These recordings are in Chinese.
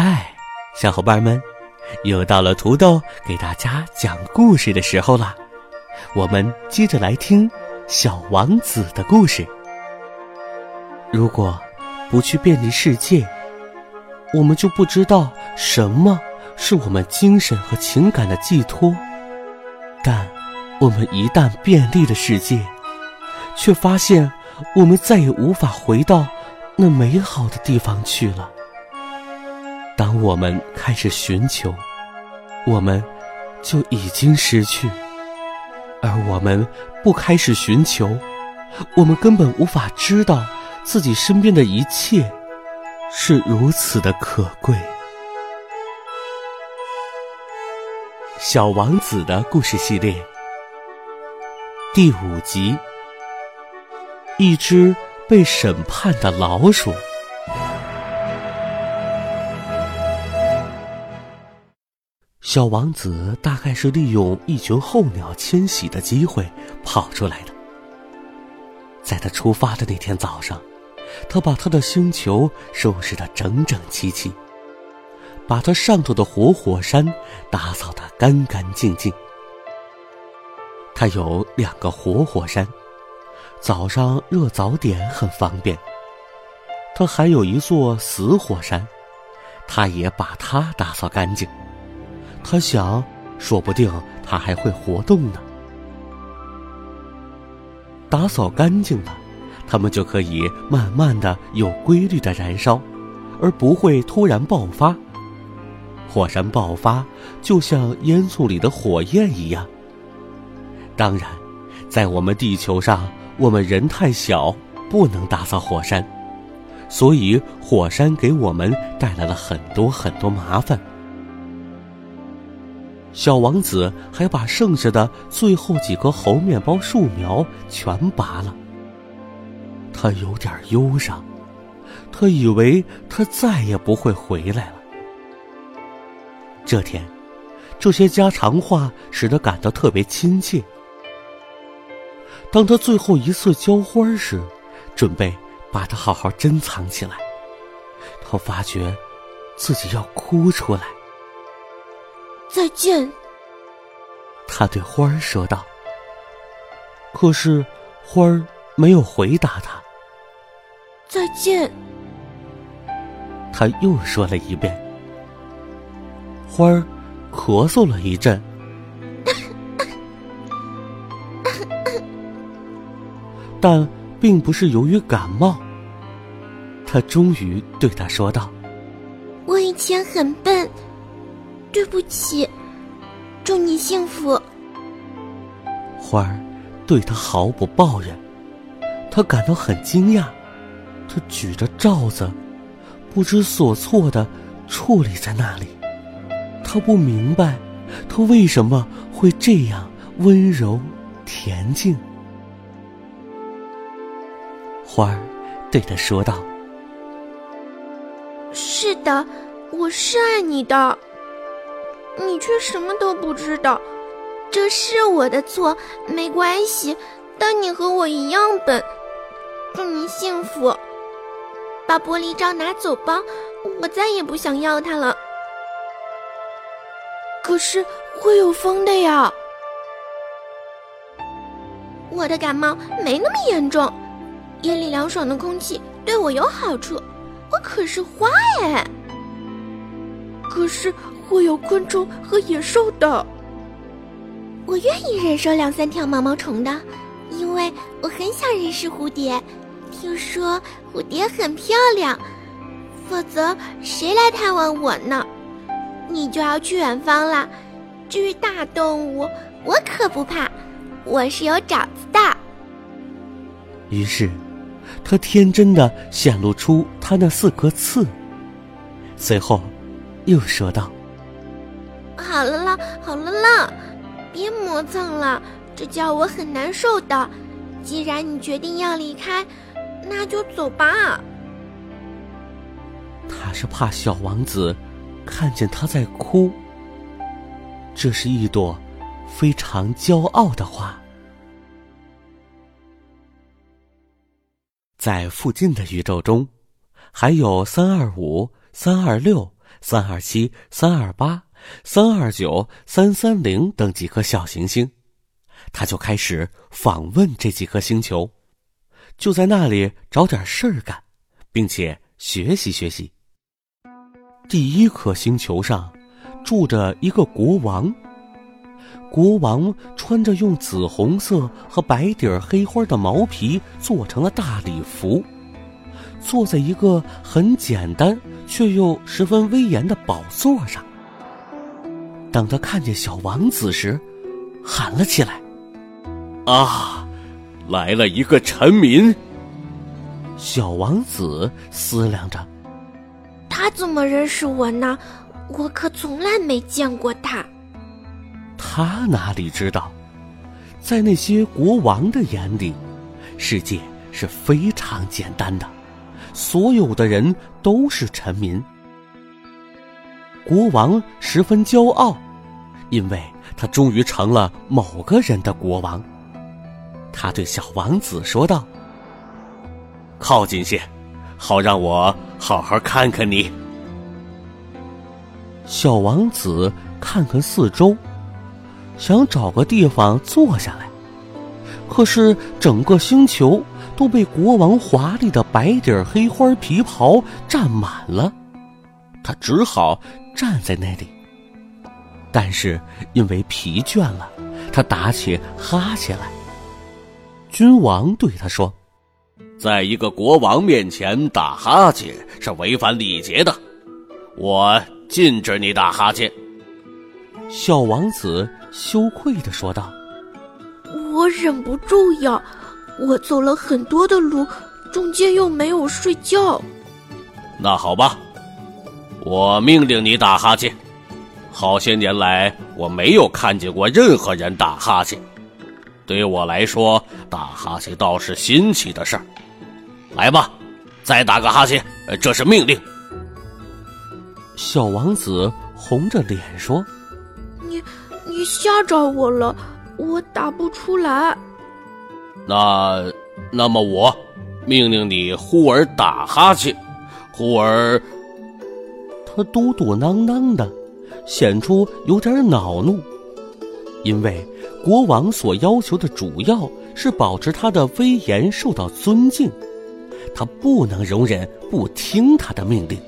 嗨，小伙伴们，又到了土豆给大家讲故事的时候了。我们接着来听小王子的故事。如果不去便利世界，我们就不知道什么是我们精神和情感的寄托。但我们一旦便利了世界，却发现我们再也无法回到那美好的地方去了。当我们开始寻求，我们就已经失去；而我们不开始寻求，我们根本无法知道自己身边的一切是如此的可贵。小王子的故事系列第五集：一只被审判的老鼠。小王子大概是利用一群候鸟迁徙的机会跑出来的。在他出发的那天早上，他把他的星球收拾得整整齐齐，把他上头的活火山打扫得干干净净。他有两个活火山，早上热早点很方便。他还有一座死火山，他也把它打扫干净。他想，说不定它还会活动呢。打扫干净了，它们就可以慢慢的、有规律的燃烧，而不会突然爆发。火山爆发就像烟囱里的火焰一样。当然，在我们地球上，我们人太小，不能打扫火山，所以火山给我们带来了很多很多麻烦。小王子还把剩下的最后几棵猴面包树苗全拔了。他有点忧伤，他以为他再也不会回来了。这天，这些家常话使他感到特别亲切。当他最后一次浇花时，准备把它好好珍藏起来，他发觉自己要哭出来。再见，他对花儿说道。可是花儿没有回答他。再见，他又说了一遍。花儿咳嗽了一阵，但并不是由于感冒。他终于对他说道：“我以前很笨。”对不起，祝你幸福。花儿对他毫不抱怨，他感到很惊讶。他举着罩子，不知所措的矗立在那里。他不明白，他为什么会这样温柔恬静。花儿对他说道：“是的，我是爱你的。”你却什么都不知道，这是我的错，没关系。但你和我一样笨，祝你幸福。把玻璃罩拿走吧，我再也不想要它了。可是会有风的呀。我的感冒没那么严重，夜里凉爽的空气对我有好处。我可是花哎。可是。会有昆虫和野兽的。我愿意忍受两三条毛毛虫的，因为我很想认识蝴蝶。听说蝴蝶很漂亮，否则谁来探望我呢？你就要去远方了。至于大动物，我可不怕，我是有爪子的。于是，他天真的显露出他那四颗刺。随后，又说道：“好了啦，好了啦，别磨蹭了，这叫我很难受的。既然你决定要离开，那就走吧。”他是怕小王子看见他在哭。这是一朵非常骄傲的花。在附近的宇宙中，还有三二五、三二六、三二七、三二八、三二九、三三零等几颗小行星，他就开始访问这几颗星球，就在那里找点事儿干，并且学习学习。第一颗星球上住着一个国王。国王穿着用紫红色和白底儿黑花的毛皮做成了大礼服，坐在一个很简单却又十分威严的宝座上。当他看见小王子时，喊了起来：“啊，来了一个臣民！”小王子思量着：“他怎么认识我呢？我可从来没见过他。”他哪里知道，在那些国王的眼里，世界是非常简单的，所有的人都是臣民。国王十分骄傲，因为他终于成了某个人的国王。他对小王子说道：“靠近些，好让我好好看看你。”小王子看看四周。想找个地方坐下来，可是整个星球都被国王华丽的白底黑花皮袍占满了，他只好站在那里。但是因为疲倦了，他打起哈欠来。君王对他说：“在一个国王面前打哈欠是违反礼节的，我禁止你打哈欠。”小王子。羞愧的说道：“我忍不住呀，我走了很多的路，中间又没有睡觉。”那好吧，我命令你打哈欠。好些年来，我没有看见过任何人打哈欠。对我来说，打哈欠倒是新奇的事儿。来吧，再打个哈欠，这是命令。小王子红着脸说。你你吓着我了，我打不出来。那，那么我命令你忽而打哈欠，忽而……他嘟嘟囔囔的，显出有点恼怒，因为国王所要求的主要是保持他的威严受到尊敬，他不能容忍不听他的命令，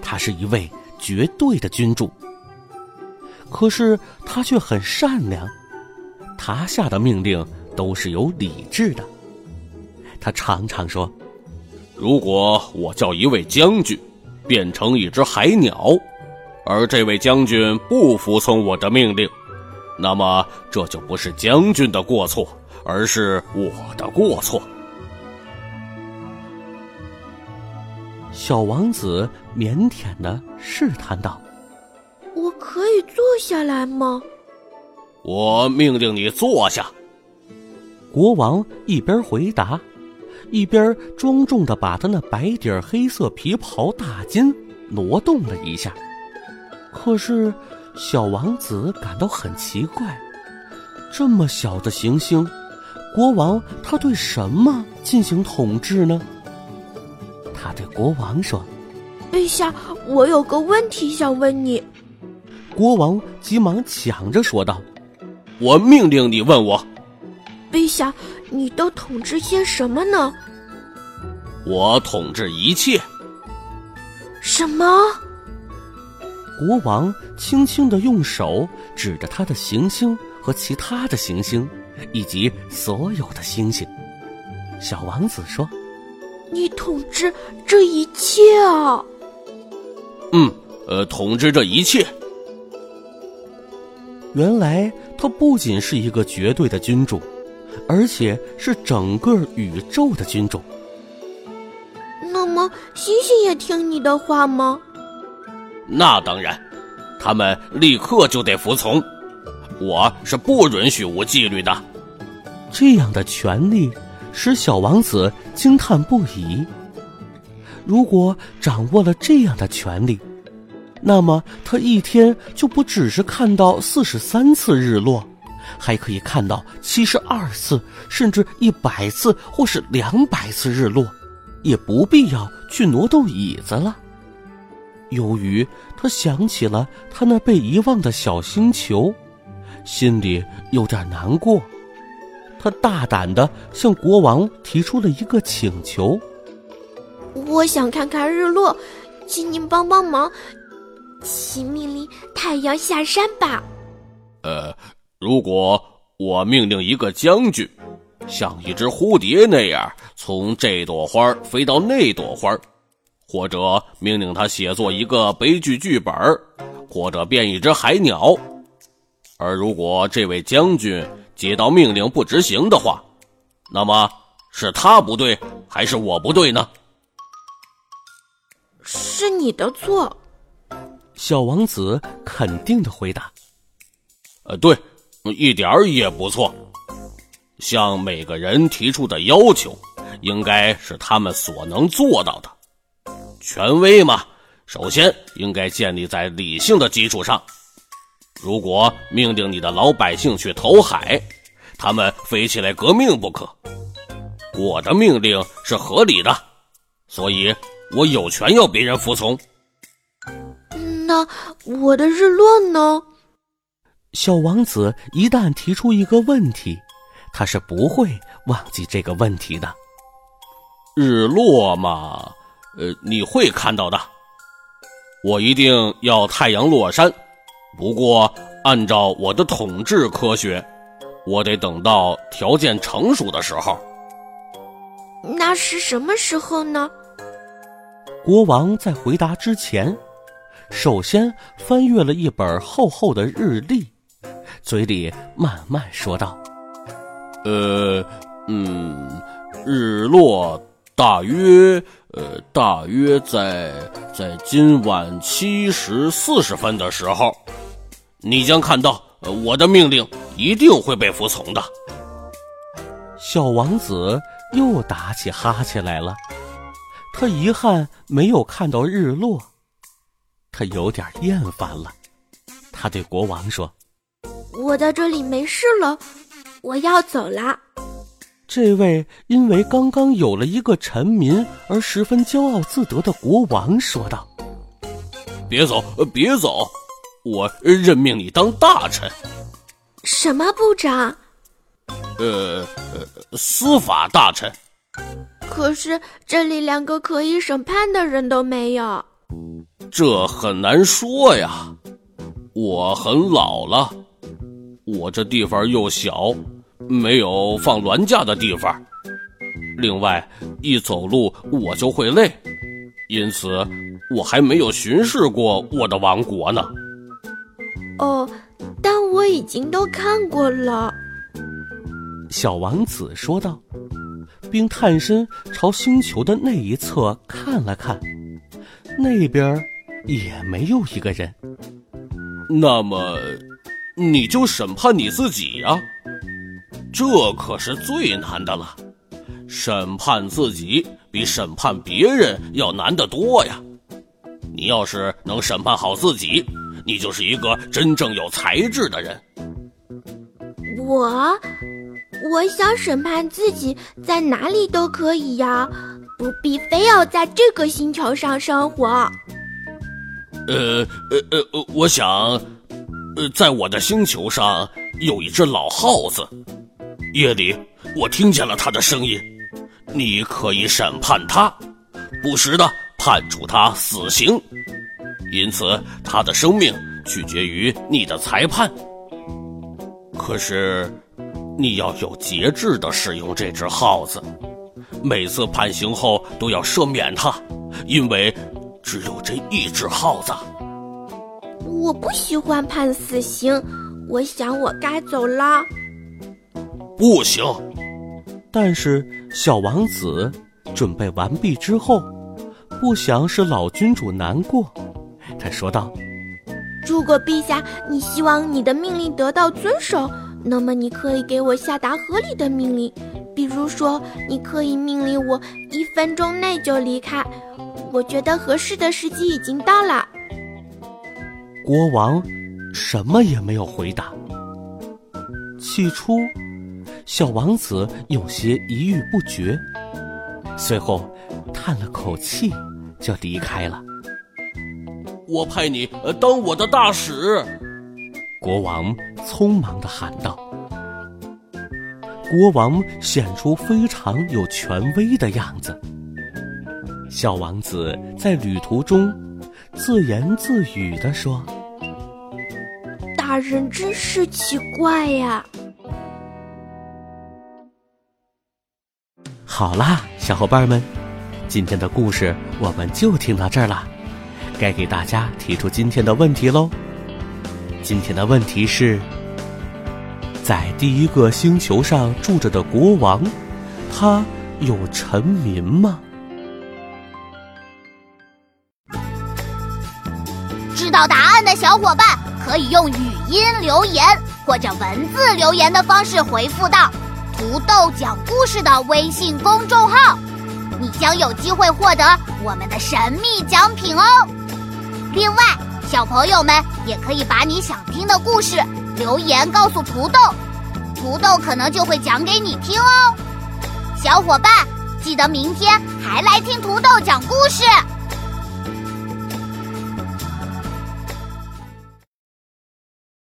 他是一位绝对的君主。可是他却很善良，他下的命令都是有理智的。他常常说：“如果我叫一位将军变成一只海鸟，而这位将军不服从我的命令，那么这就不是将军的过错，而是我的过错。”小王子腼腆的试探道。我可以坐下来吗？我命令你坐下。国王一边回答，一边庄重的把他那白底黑色皮袍大襟挪动了一下。可是，小王子感到很奇怪：这么小的行星，国王他对什么进行统治呢？他对国王说：“陛下，我有个问题想问你。”国王急忙抢着说道：“我命令你问我，陛下，你都统治些什么呢？”“我统治一切。”“什么？”国王轻轻的用手指着他的行星和其他的行星，以及所有的星星。小王子说：“你统治这一切啊？”“嗯，呃，统治这一切。”原来他不仅是一个绝对的君主，而且是整个宇宙的君主。星星也听你的话吗？那当然，他们立刻就得服从。我是不允许无纪律的。这样的权利使小王子惊叹不已。如果掌握了这样的权利，那么他一天就不只是看到四十三次日落，还可以看到七十二次，甚至一百次或是两百次日落，也不必要去挪动椅子了。由于他想起了他那被遗忘的小星球，心里有点难过。他大胆地向国王提出了一个请求：“我想看看日落，请您帮帮忙，请命令太阳下山吧。”呃，如果我命令一个将军，像一只蝴蝶那样从这朵花飞到那朵花。或者命令他写作一个悲剧剧本，或者变一只海鸟。而如果这位将军接到命令不执行的话，那么是他不对还是我不对呢？是你的错。小王子肯定的回答：“呃，对，一点儿也不错。向每个人提出的要求，应该是他们所能做到的。”权威嘛，首先应该建立在理性的基础上。如果命令你的老百姓去投海，他们非起来革命不可。我的命令是合理的，所以我有权要别人服从。那我的日落呢？小王子一旦提出一个问题，他是不会忘记这个问题的。日落嘛。呃，你会看到的。我一定要太阳落山，不过按照我的统治科学，我得等到条件成熟的时候。那是什么时候呢？国王在回答之前，首先翻阅了一本厚厚的日历，嘴里慢慢说道：“呃，嗯，日落。”大约，呃，大约在在今晚七时四十分的时候，你将看到，我的命令一定会被服从的。小王子又打起哈欠来了，他遗憾没有看到日落，他有点厌烦了。他对国王说：“我在这里没事了，我要走了。”这位因为刚刚有了一个臣民而十分骄傲自得的国王说道：“别走，别走，我任命你当大臣。”“什么部长？”“呃呃，司法大臣。”“可是这里连个可以审判的人都没有。”“这很难说呀，我很老了，我这地方又小。”没有放銮驾的地方，另外一走路我就会累，因此我还没有巡视过我的王国呢。哦，但我已经都看过了。”小王子说道，并探身朝星球的那一侧看了看，那边也没有一个人。那么，你就审判你自己呀。这可是最难的了，审判自己比审判别人要难得多呀！你要是能审判好自己，你就是一个真正有才智的人。我，我想审判自己，在哪里都可以呀，不必非要在这个星球上生活。呃呃呃，我想，呃，在我的星球上有一只老耗子。夜里，我听见了他的声音。你可以审判他，不时的判处他死刑。因此，他的生命取决于你的裁判。可是，你要有节制的使用这只耗子，每次判刑后都要赦免他，因为只有这一只耗子。我不喜欢判死刑，我想我该走了。不行，但是小王子准备完毕之后，不想使老君主难过，他说道：“如果陛下你希望你的命令得到遵守，那么你可以给我下达合理的命令，比如说，你可以命令我一分钟内就离开。我觉得合适的时机已经到了。”国王什么也没有回答。起初，小王子有些犹豫不决，随后叹了口气，就离开了。我派你当我的大使，国王匆忙的喊道。国王显出非常有权威的样子。小王子在旅途中自言自语的说：“大人真是奇怪呀。”好啦，小伙伴们，今天的故事我们就听到这儿了。该给大家提出今天的问题喽。今天的问题是：在第一个星球上住着的国王，他有臣民吗？知道答案的小伙伴可以用语音留言或者文字留言的方式回复到。土豆讲故事的微信公众号，你将有机会获得我们的神秘奖品哦。另外，小朋友们也可以把你想听的故事留言告诉土豆，土豆可能就会讲给你听哦。小伙伴，记得明天还来听土豆讲故事。